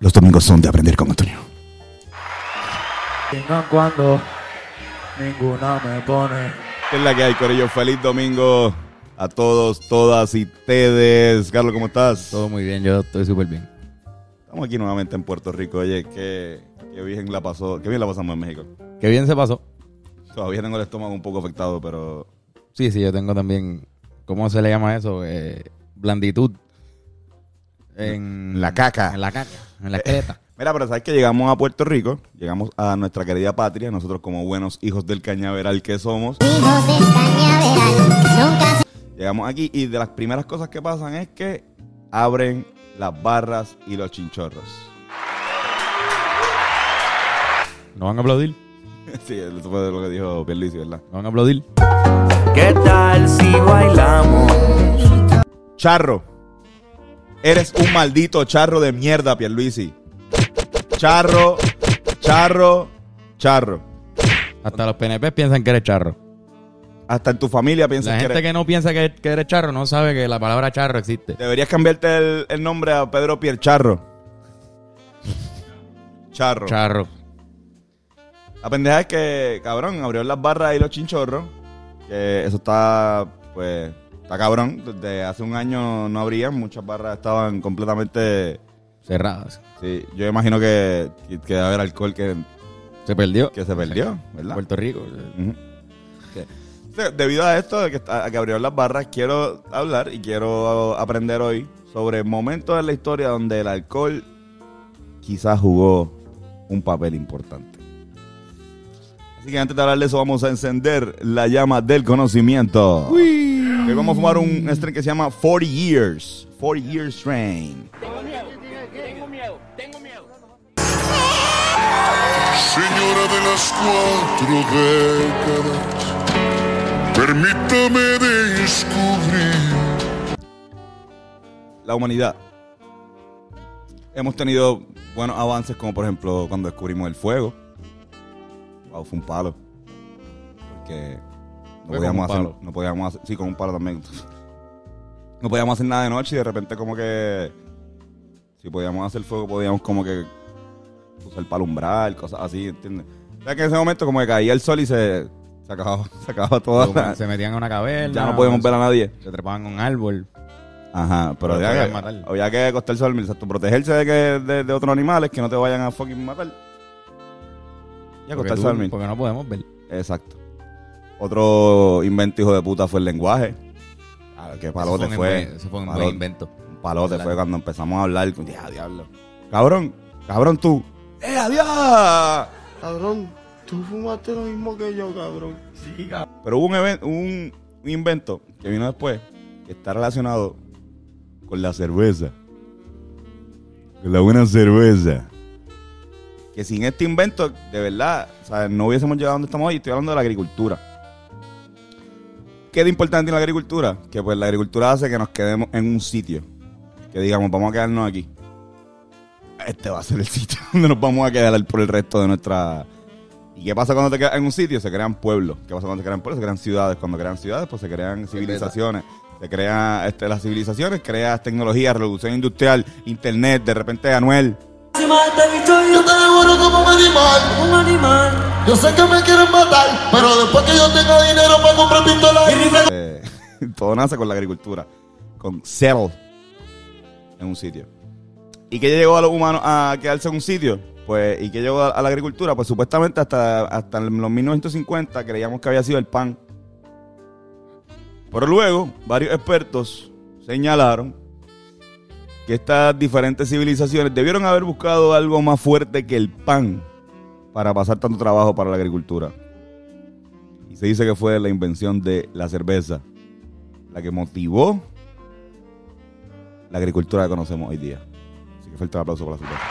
Los domingos son de aprender con Antonio. Cuando ninguna me pone. ¿Qué es la que hay, Corillo? Feliz domingo a todos, todas y ustedes. Carlos, ¿cómo estás? Todo muy bien, yo estoy súper bien. Estamos aquí nuevamente en Puerto Rico. Oye, qué, qué bien la pasó, qué bien la pasamos en México. Qué bien se pasó. Todavía tengo el estómago un poco afectado, pero Sí, sí, yo tengo también, ¿cómo se le llama eso? Eh, blanditud. En La caca. En la caca, en la esqueleta. Mira, pero sabes que llegamos a Puerto Rico, llegamos a nuestra querida patria, nosotros como buenos hijos del cañaveral que somos, Hijos del cañaveral, nunca llegamos aquí y de las primeras cosas que pasan es que abren las barras y los chinchorros. ¿No van a aplaudir? sí, eso fue lo que dijo Pierluisi, ¿verdad? ¿No van a aplaudir? ¿Qué tal si bailamos? Charro. Eres un maldito charro de mierda, Pierluisi. Charro, charro, charro. Hasta los PNP piensan que eres charro. Hasta en tu familia piensas La que gente eres... que no piensa que, que eres charro no sabe que la palabra charro existe. Deberías cambiarte el, el nombre a Pedro Piercharro. Charro. Charro. La pendeja es que, cabrón, abrió las barras y los chinchorros. Que eso está, pues, está cabrón. Desde hace un año no abrían. Muchas barras estaban completamente... Cerradas. Sí, yo imagino que, que, que debe haber alcohol que, Se perdió. que se perdió, ¿verdad? Puerto Rico. Sí, Debido a esto, de que, a que abrieron las barras, quiero hablar y quiero aprender hoy sobre momentos en la historia donde el alcohol quizás jugó un papel importante. Así que antes de hablar de eso, vamos a encender la llama del conocimiento. Que vamos a fumar un strain que se llama 40 Years. 40 Years Strain. Señora de las cuatro décadas, permítame descubrir. la humanidad. Hemos tenido buenos avances, como por ejemplo cuando descubrimos el fuego. Wow, fue un palo. Porque no podíamos hacer. No podíamos hacer. Sí, con un palo también. No podíamos hacer nada de noche y de repente, como que. Si podíamos hacer fuego, podíamos como que. Usar para alumbrar, cosas así, ¿entiendes? O sea que en ese momento, como que caía el sol y se. Se acababa, se acababa toda. Se metían en una caverna. ya no podíamos ver a nadie. Se trepaban un árbol. Ajá, pero había que, matar. había que acostarse a dormir, exacto, protegerse de, que, de, de otros animales que no te vayan a fucking matar. Y acostarse a dormir. porque no podemos ver. Exacto. Otro invento hijo de puta fue el lenguaje. Ah, qué palote Eso fue. un- Eso fue un Palote. buen invento. Un palote fue cuando empezamos a hablar. con- Ya, diablo. Cabrón, cabrón tú. ¡Eh, adiós! Cabrón, tú fumaste lo mismo que yo, cabrón. Pero hubo un, even- un, un invento que vino después que está relacionado con la cerveza. Con la buena cerveza. Que sin este invento, de verdad, o sea, no hubiésemos llegado a donde estamos hoy. Estoy hablando de la agricultura. ¿Qué de importante en la agricultura? Que pues la agricultura hace que nos quedemos en un sitio. Que digamos, vamos a quedarnos aquí. Este va a ser el sitio donde nos vamos a quedar por el resto de nuestra... ¿Y qué pasa cuando te quedas en un sitio? Se crean pueblos. ¿Qué pasa cuando se crean pueblos? Se crean ciudades. Cuando crean ciudades, pues se crean civilizaciones. Se crean este, las civilizaciones, creas tecnología, revolución industrial, internet, de repente Anuel. Yo te devoro como un animal. Un animal. Yo sé que me quieren matar, pero después que yo tenga dinero para comprar pistolas y rifles. Eh, todo nace con la agricultura, con settle en un sitio. ¿Y qué llegó a los humanos a quedarse en un sitio? Pues, ¿y qué llegó a, la agricultura? Pues supuestamente hasta, hasta los 1950 creíamos que había sido el pan. Pero luego, varios expertos señalaron que estas diferentes civilizaciones debieron haber buscado algo más fuerte que el pan para pasar tanto trabajo para la agricultura. Y se dice que fue la invención de la cerveza la que motivó la agricultura que conocemos hoy día. Así que fuerte el aplauso por la cerveza.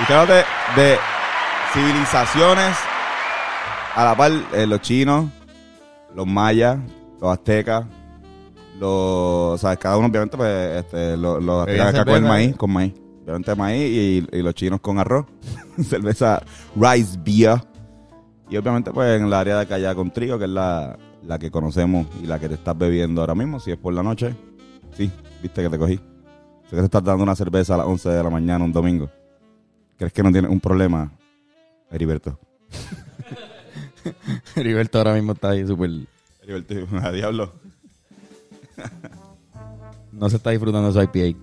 Y hablo de, de civilizaciones a la par, eh, los chinos, los mayas, los aztecas, los, o sea, cada uno obviamente pues, este, los, aztecas con el maíz, ¿eh? con maíz. Obviamente maíz y, y los chinos con arroz. Cerveza rice beer. Y obviamente pues en el área de acá allá con trigo, que es la, la que conocemos y la que te estás bebiendo ahora mismo, si es por la noche. Sí, viste que te cogí. Sé que te estás dando una cerveza a las 11 de la mañana un domingo. ¿Crees que no tienes un problema, Heriberto? Heriberto ahora mismo está ahí súper... Heriberto, a diablo. No se está disfrutando su IPA.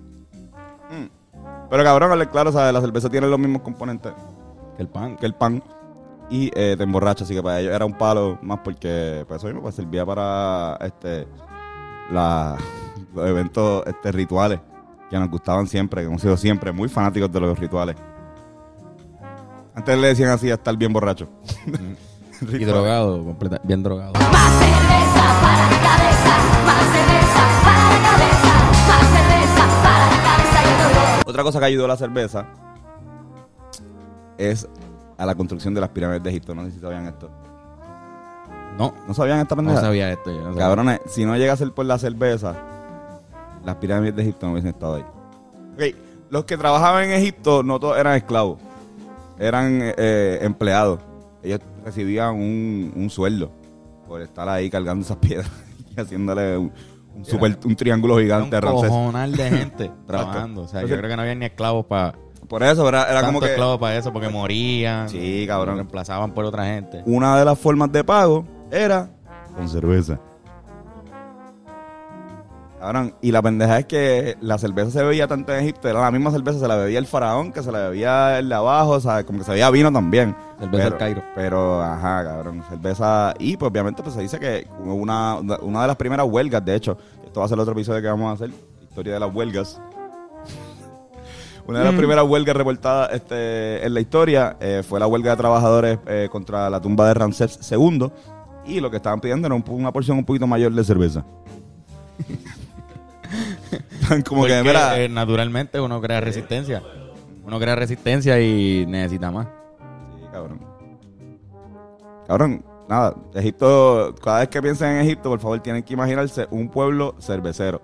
Pero cabrón, hablar claro, ¿sabes? La cerveza tiene los mismos componentes Que el pan. que el pan y eh, te emborracha, así que para ellos era un palo más porque pues eso mismo pues, servía para este la, los eventos este, rituales que nos gustaban siempre, que hemos sido siempre muy fanáticos de los rituales. Antes le decían así a estar bien borracho. Y drogado, completa- bien drogado. Más cerveza para la cabeza, más cerveza Otra cosa que ayudó a la cerveza es a la construcción de las pirámides de Egipto. No sé si sabían esto. No, ¿No sabían esta no pendeja? sabía esto. yo no sabía. Cabrones, si no llega a ser por la cerveza, las pirámides de Egipto no hubiesen estado ahí. Ok, los que trabajaban en Egipto no todos eran esclavos, eran eh, empleados. Ellos recibían un, un sueldo por estar ahí cargando esas piedras y haciéndole un, un super, un triángulo Era un gigante Ramsés. cojonal de gente trabajando. O sea, yo creo que no había ni esclavos para... Por eso era, era como que esclavos para eso, porque morían. Sí, cabrón. Reemplazaban por otra gente. una de las formas de pago era con cerveza. Cabrón, y la pendeja es que la cerveza se bebía tanto en Egipto, era la misma cerveza, se la bebía el faraón, que se la bebía el de abajo, o sea, como que se bebía vino también. Cerveza del Cairo. Pero, ajá, cabrón, cerveza. Y pues obviamente pues se dice que una, una de las primeras huelgas, de hecho, esto va a ser el otro episodio que vamos a hacer, historia de las huelgas. Una de las primeras huelgas reportadas este, en la historia eh, fue la huelga de trabajadores eh, contra la tumba de Ramsés II. Y lo que estaban pidiendo era un- una porción un poquito mayor de cerveza. Como que, mira, eh, naturalmente uno crea resistencia. Uno crea resistencia y necesita más. Sí, cabrón. Cabrón, nada, Egipto, cada vez que piensen en Egipto, por favor, tienen que imaginarse un pueblo cervecero.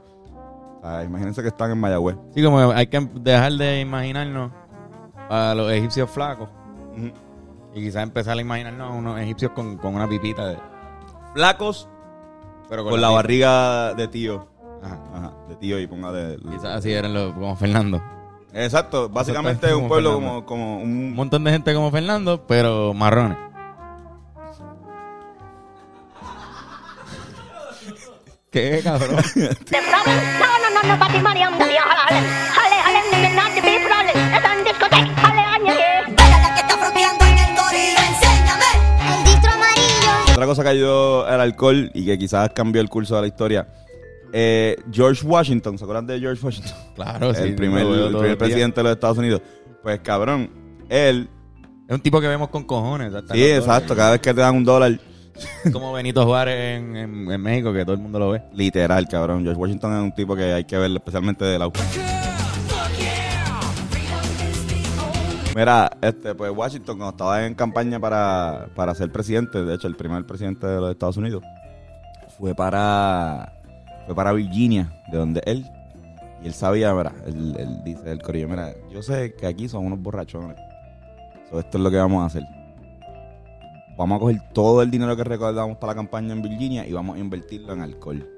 O sea, imagínense que están en Mayagüez. Sí, como hay que dejar de imaginarnos a los egipcios flacos y quizás empezar a imaginarnos a unos egipcios con, con una pipita de... Flacos, Pero con la barriga de tío. Ajá. Ajá, de tío y ponga de... Quizás así eran los, como Fernando. Exacto, básicamente es un como pueblo Fernando. como, como Un un... montón de gente como Fernando, pero marrones. ¿Qué, cabrón? Otra cosa que ayudó el alcohol y que quizás cambió el curso de la historia. Eh, George Washington, ¿se acuerdan de George Washington? Claro, sí. el primer, lo veo el primer presidente de los Estados Unidos. Pues cabrón, él... Es un tipo que vemos con cojones. hasta Sí, exacto, dólares. cada vez que te dan un dólar... Como Benito Juárez en, en- en México, que todo el mundo lo ve. Literal, cabrón. George Washington es un tipo que hay que ver especialmente de la Mira, este, pues Washington cuando estaba en campaña para, para ser presidente, de hecho el primer presidente de los Estados Unidos, fue para fue para Virginia, de donde él, y él sabía, mira, él, dice el corillo, mira, yo sé que aquí son unos borrachones. So, esto es lo que vamos a hacer. Vamos a coger todo el dinero que recaudamos para la campaña en Virginia y vamos a invertirlo en alcohol.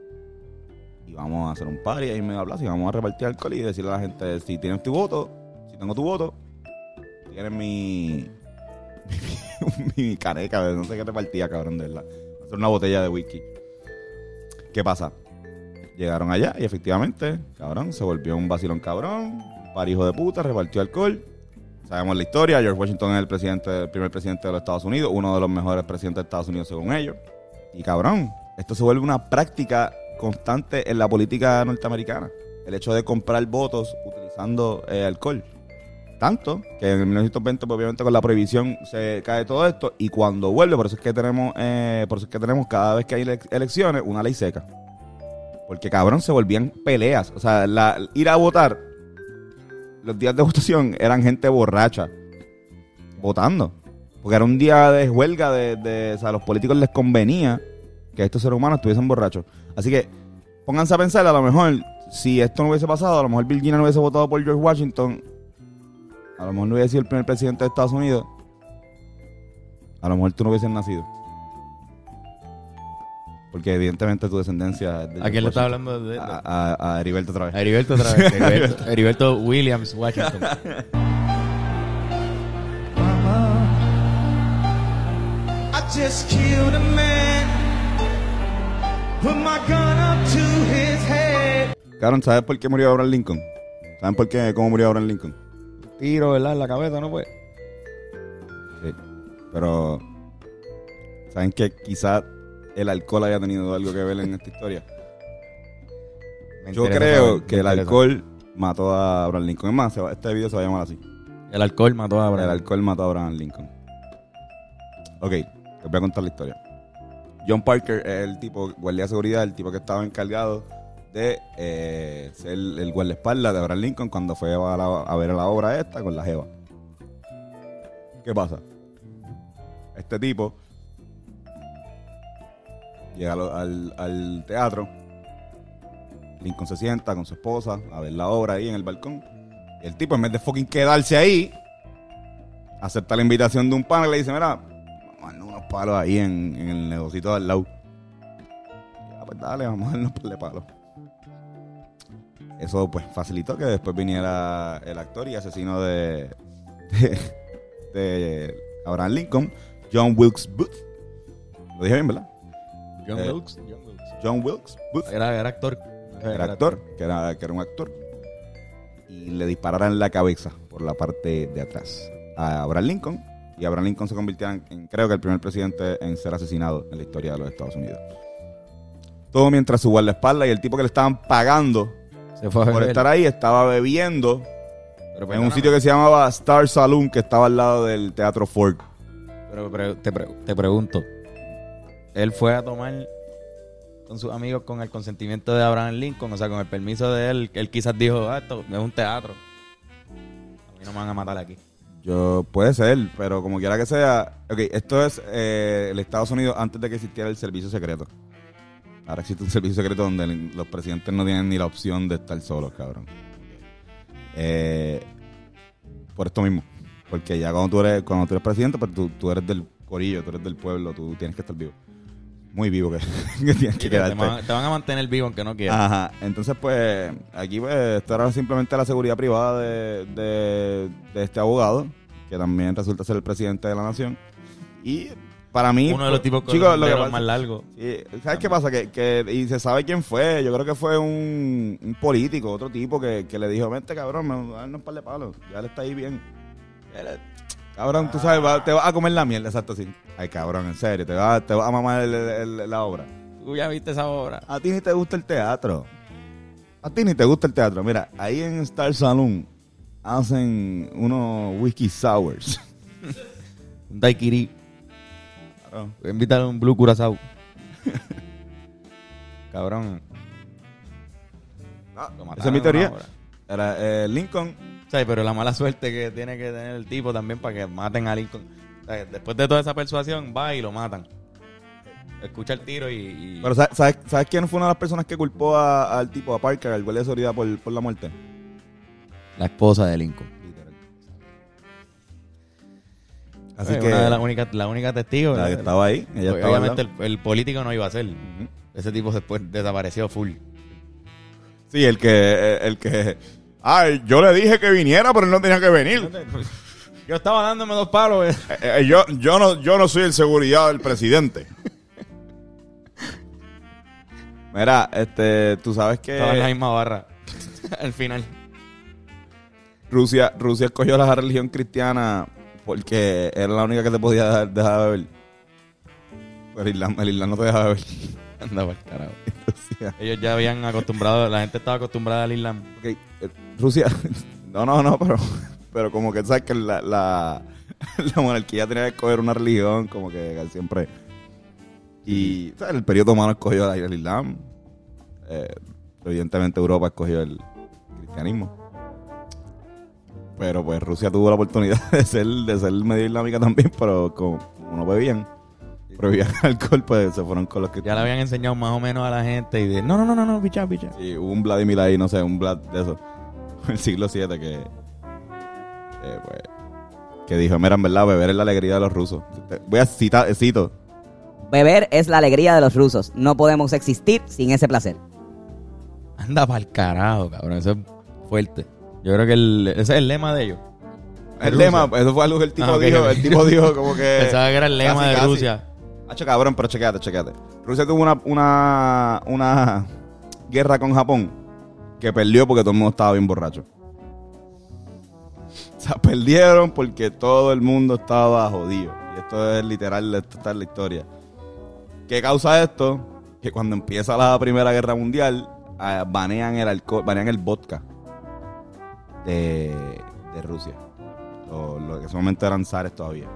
Y vamos a hacer un party ahí en medio plaza y vamos a repartir alcohol y decirle a la gente, si tienes tu voto, si tengo tu voto, tienes mi... mi caneca, no sé qué repartía, cabrón, de verdad. Hacer una botella de whisky. ¿Qué pasa? Llegaron allá y efectivamente, cabrón, se volvió un vacilón cabrón, par hijo de puta, repartió alcohol. Sabemos la historia, George Washington es el presidente, el primer presidente de los Estados Unidos, uno de los mejores presidentes de Estados Unidos según ellos. Y cabrón, esto se vuelve una práctica constante en la política norteamericana. El hecho de comprar votos utilizando eh, alcohol. Tanto que en 1920, pues, obviamente, con la prohibición se cae todo esto. Y cuando vuelve, por eso es que tenemos, eh, por eso es que tenemos cada vez que hay ele- elecciones, una ley seca. Porque cabrón, se volvían peleas. O sea, la, ir a votar, los días de votación eran gente borracha votando. Porque era un día de huelga de, o sea, a los políticos les convenía que estos seres humanos estuviesen borrachos. Así que pónganse a pensar, a lo mejor, si esto no hubiese pasado, a lo mejor Virginia no hubiese votado por George Washington, a lo mejor no hubiese sido el primer presidente de Estados Unidos, a lo mejor tú no hubieses nacido. Porque evidentemente tu descendencia es de ¿A quién le estás hablando? De, A, a- a Heriberto otra vez. A Heriberto otra vez. Heriberto, Heriberto Williams, Washington. I just killed a man. Put my gun up to his head. Cabrón, ¿sabes por qué murió Abraham Lincoln? ¿Saben por qué, cómo murió Abraham Lincoln? Tiro, ¿verdad? En la cabeza, ¿no fue? Sí. Pero, ¿saben que quizás el alcohol haya tenido algo que ver en esta historia? Me Yo interesa creo me que el interesa. alcohol mató a Abraham Lincoln. Es más, se va- este video se va a llamar así. El alcohol mató a El Abraham. alcohol mató a Abraham Lincoln. Ok, les voy a contar la historia. John Parker es el tipo, guardia de seguridad, el tipo que estaba encargado de eh, ser el, guardaespaldas de Abraham Lincoln cuando fue a, la- a ver la obra esta con la Jeva. ¿Qué pasa? Este tipo llega al, al- teatro. Lincoln se sienta con su esposa a ver la obra ahí en el balcón. Y el tipo, en vez de fucking quedarse ahí, acepta la invitación de un pana y le dice, mira, vamos unos palos ahí en, en el negocito de al lado. Y, "Ah, pues dale, vamos a darnos par de palos. Eso pues facilitó que después viniera el actor y asesino de, de, de Abraham Lincoln, John Wilkes Booth. Lo dije bien, ¿verdad? John Eh, Wilkes. John Wilkes. John Wilkes Booth. Era, era actor. Era actor, que era, que era un actor. Y le dispararan en la cabeza por la parte de atrás a Abraham Lincoln. Y Abraham Lincoln se convirtió en, en, creo que el primer presidente en ser asesinado en la historia de los Estados Unidos. Todo mientras su guardaespaldas y el tipo que le estaban pagando Se fue a por estar ahí estaba bebiendo Pero, en un sitio que se llamaba Star Saloon, que estaba al lado del Teatro Ford. Pero, pero te, pre- te pregunto. Él fue a tomar con sus amigos con el consentimiento de Abraham Lincoln, o sea, con el permiso de él. Él quizás dijo, ah, esto es un teatro. A mí no me van a matar aquí. Yo, puede ser, pero como quiera que sea. Ok, esto es eh, el Estados Unidos antes de que existiera el servicio secreto. Ahora existe un servicio secreto donde los presidentes no tienen ni la opción de estar solos, cabrón. Eh, por esto mismo. Porque ya cuando tú eres, cuando tú eres presidente, pues tú, tú eres del corillo, tú eres del pueblo, tú tienes que estar vivo. Muy vivo que, que tienes que te, quedarte. van, te van a mantener vivo aunque no quieras. Ajá, entonces pues aquí pues esto era simplemente la seguridad privada de, de, de este abogado, que también resulta ser el presidente de la nación. Y para mí... Uno de los tipos con chicos, lo que pasa- más largos. Sí, ¿Sabes qué pasa? Que, que, y se sabe quién fue. Yo creo que fue un, un político, otro tipo que, que le dijo, vente cabrón, me a un par de palos. Ya le está ahí bien. Él- Cabrón, tú sabes, va- te vas a comer la mierda, exacto, sí. Ay, cabrón, en serio, te vas te vas a mamar el- el- el- la obra. Tú ya viste esa obra. A ti ni te gusta el teatro. A ti ni te gusta el teatro. Mira, ahí en Star Saloon hacen unos whisky sours. Un daiquiri. Invitar a un Blue Curazao. Cabrón. Lo mataron Esa es mi en teoría. Era eh, Lincoln. O sea, pero la mala suerte que tiene que tener el tipo también para que maten a Lincoln. O sea, después de toda esa persuasión, va y lo matan. Escucha el tiro y... y- Pero ¿sabes, sabes, sabes quién fue una de las personas que culpó a- al tipo, a Parker, al guardia de seguridad, por, por la muerte? la esposa de Lincoln. Así que Una de las únicas, la única testigo. la que ¿verdad? estaba ahí, ella estaba al Obviamente el, el político no iba a ser. Ese tipo después desapareció full. Sí, el que, el que... Ay, yo le dije que viniera, pero él no tenía que venir. Yo estaba dándome dos palos. eh. Eh, eh, yo, yo, no, yo no soy el seguridad del presidente. Mira, este, tú sabes Estaba en la que misma barra. Al final. Rusia, Rusia escogió la religión cristiana porque era la única que te podía dejar, dejar beber. Pero el Islam, el Islam no te deja beber. Anda pa'l carajo. Rusia, Ellos ya habían acostumbrado, la gente estaba acostumbrada al Islam. ok, eh, Rusia, no, no, no, pero, pero como que sabes que la, la, la monarquía tenía que escoger una religión, como que siempre. Y ¿sabes? el periodo otomano escogió el Islam. Eh, evidentemente Europa escogió el cristianismo. Pero pues Rusia tuvo la oportunidad de ser, de ser medio islámica también, pero como no bebían, prohibían alcohol, pues se fueron con los que Ya le habían enseñado más o menos a la gente y de, no, no, no, no, no, picha, picha. Sí, hubo un Vladimir ahí, no sé, un Vlad de eso, el siglo VII que, eh, pues, que dijo, mira, en verdad, beber es la alegría de los rusos. Voy a citar, cito, Beber es la alegría de los rusos. No podemos existir sin ese placer. Anda pa'l carajo, cabrón. Eso es fuerte. Yo creo que el- ese es el lema de ellos. el Rusia. lema, eso fue algo que el tipo Ah, dijo, el tipo dijo como que... Pensaba que era el lema casi, de casi. Rusia. Hacho, cabrón, pero chequéate, chequéate. Rusia tuvo una, una, una guerra con Japón que perdió porque todo el mundo estaba bien borracho. O sea, perdieron porque todo el mundo estaba jodido. Y esto es literal, esto está la historia. ¿Qué causa esto? Que cuando empieza la Primera Guerra Mundial, ah, banean el alcohol, banean el vodka de, Rusia. Lo que en ese momento eran zares todavía.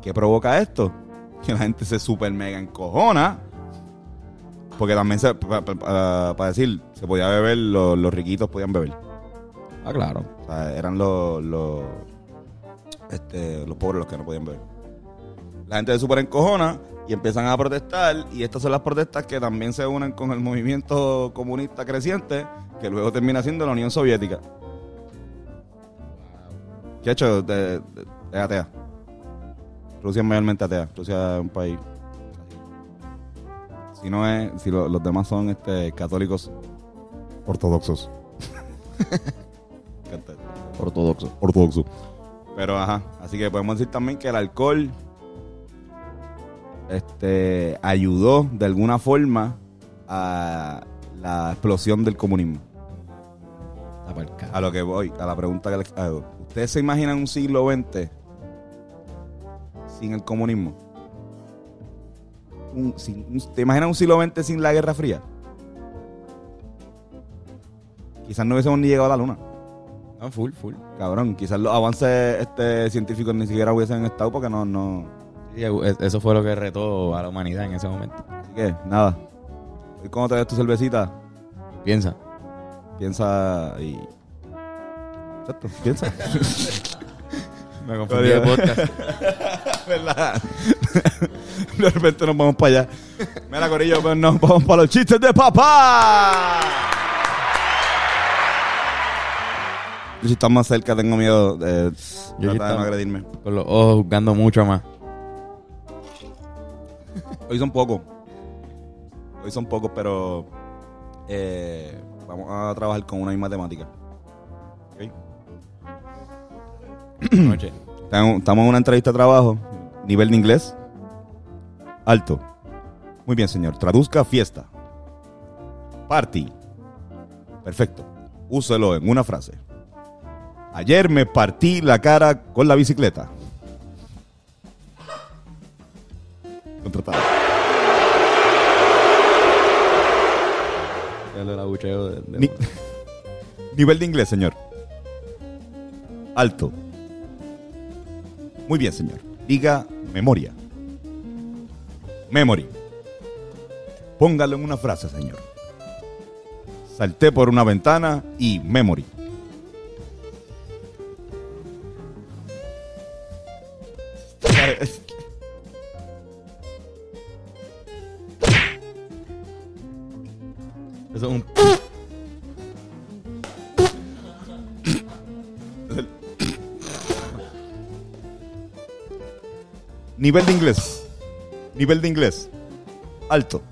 ¿Qué provoca esto? Que la gente se super mega encojona. Porque también, para decir, se podía beber, los, los riquitos podían beber. Ah, claro. O sea, eran los, los, este, los pobres los que no podían beber. La gente se super encojona y empiezan a protestar. Y estas son las protestas que también se unen con el movimiento comunista creciente, que luego termina siendo la Unión Soviética. ¿Qué ha hecho? Es atea. Rusia es mayormente atea. Rusia es un país. Si no es, si lo- los demás son este, católicos ortodoxos. Canta. Ortodoxo. ortodoxo. Pero ajá, así que podemos decir también que el alcohol este ayudó de alguna forma a la explosión del comunismo. Está pa'l carajo. A lo que voy, a la pregunta que les hago. ¿Ustedes se imaginan un siglo XX sin el comunismo? Un- sin- ¿Te imaginas un siglo XX sin la Guerra Fría? Quizás no hubiésemos ni llegado a la luna. No, full, full. Cabrón, quizás los avances este, científicos ni siquiera hubiesen estado porque no, no. Sí, e- eso fue lo que retó a la humanidad en ese momento. Así que, nada. Hoy cuando te des tu cervecita, Piensa. piensa y. Exacto, piensa. Me confundí de podcast. ¿Verdad? De repente nos vamos para allá. Mira, Corillo, pues nos vamos para los chistes de papá. Yo si estás más cerca tengo miedo de, Yo sí trata de no agredirme. Con los ojos juzgando mucho más. Hoy son pocos. Hoy son pocos, pero eh, vamos a trabajar con una misma temática. ¿Ok? Noche. Estamos en una entrevista de trabajo. Nivel de inglés. Alto. Muy bien, señor. Traduzca fiesta. Party. Perfecto. Úselo en una frase. Ayer me partí la cara con la bicicleta. Contratado. Ni- Nivel de inglés, señor. Alto. Muy bien, señor. Diga memoria. Memory. Póngalo en una frase, señor. Salté por una ventana y memory. Eso es un... Nivel de inglés. Nivel de inglés. Alto.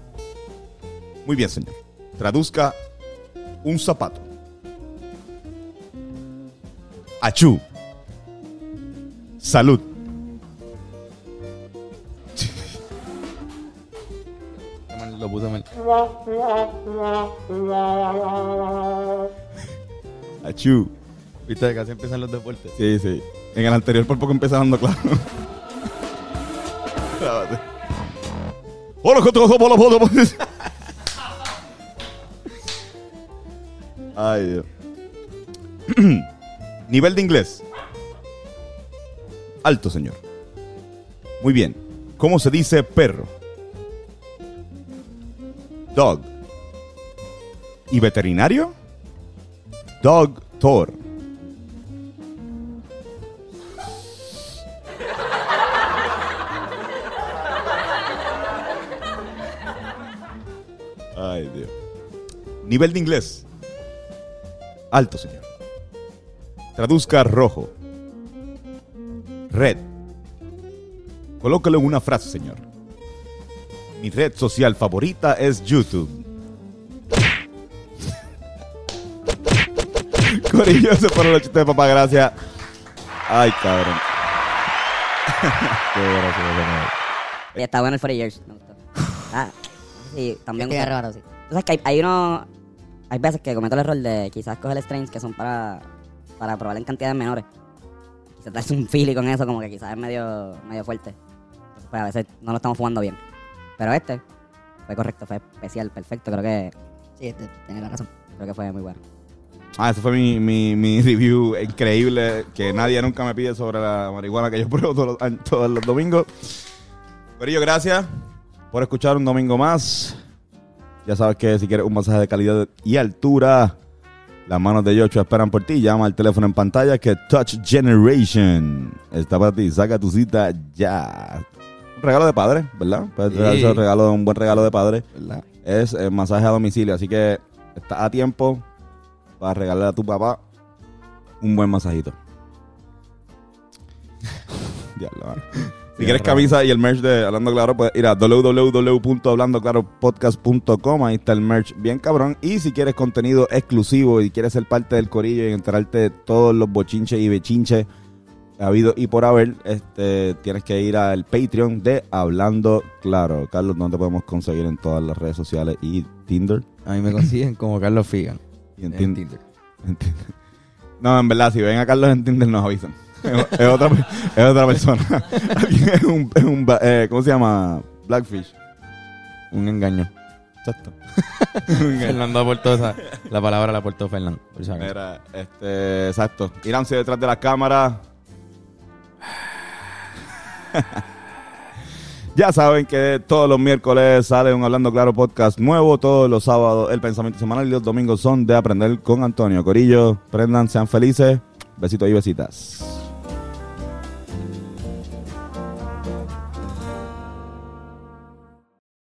Muy bien, señor. Traduzca un zapato. Achú. Salud. Lo puse mal. Achú. Viste, casi empiezan los deportes. Sí, sí. En el anterior por poco dando claro. Ay, Dios. Nivel de inglés. Alto, señor. Muy bien. ¿Cómo se dice perro? Dog. ¿Y veterinario? Doctor. Ay, Nivel de inglés. Alto, señor. Traduzca rojo. Red. Colócalo en una frase, señor. Mi red social favorita es YouTube. Corillo, se fueron los chistes de papá, gracias. Ay, cabrón. Qué gracioso, está bueno el 40 Years. Me gustó. Ah, sí, también. Qué raro, sí. Sabes que hay, hay uno. Hay veces que cometo el error de quizás coger strains que son para, para probar en cantidades menores. Quizás darse un feeling con eso, como que quizás es medio, medio fuerte. Entonces, pues a veces no lo estamos fumando bien. Pero este fue correcto, fue especial, perfecto. Creo que, Sí, este, tiene la razón. creo que fue muy bueno. Ah, ese fue mi, mi, mi review increíble que nadie nunca me pide sobre la marihuana que yo pruebo todos los, todos los domingos. Corillo, gracias por escuchar un domingo más. Ya sabes que si quieres un masaje de calidad y altura, las manos de Yocho esperan por ti. Llama al teléfono en pantalla que Touch Generation está para ti. Saca tu cita ya. Un regalo de padre, ¿verdad? Puedes Sí. un regalo, un buen regalo de padre ¿Verdad? es eh, masaje a domicilio. Así que está a tiempo para regalar a tu papá un buen masajito. Diablo, mano. Si quieres camisa y el merch de Hablando Claro, puedes ir a www.hablandoclaropodcast.com. Ahí está el merch bien cabrón. Y si quieres contenido exclusivo y quieres ser parte del corillo y enterarte de todos los bochinches y bechinches habido y por haber, este, tienes que ir al Patreon de Hablando Claro. Carlos, ¿dónde podemos conseguir en todas las redes sociales y Tinder? A mí me consiguen como Carlos Figan. Y en, En Tin- Tinder. en Tinder. No, en verdad, si ven a Carlos en Tinder nos avisan. Es, otra, es otra persona. Es un, es un eh, ¿Cómo se llama? Blackfish. Un engaño. Exacto. Fernando aportó esa. La palabra la aportó Fernando. por si acaso. Mira, este, exacto. Iránse detrás de la cámara. ya saben que todos los miércoles sale un Hablando Claro podcast nuevo. Todos los sábados el pensamiento semanal y los domingos son de aprender con Antonio Corillo. Prendan, sean felices. Besitos y besitas.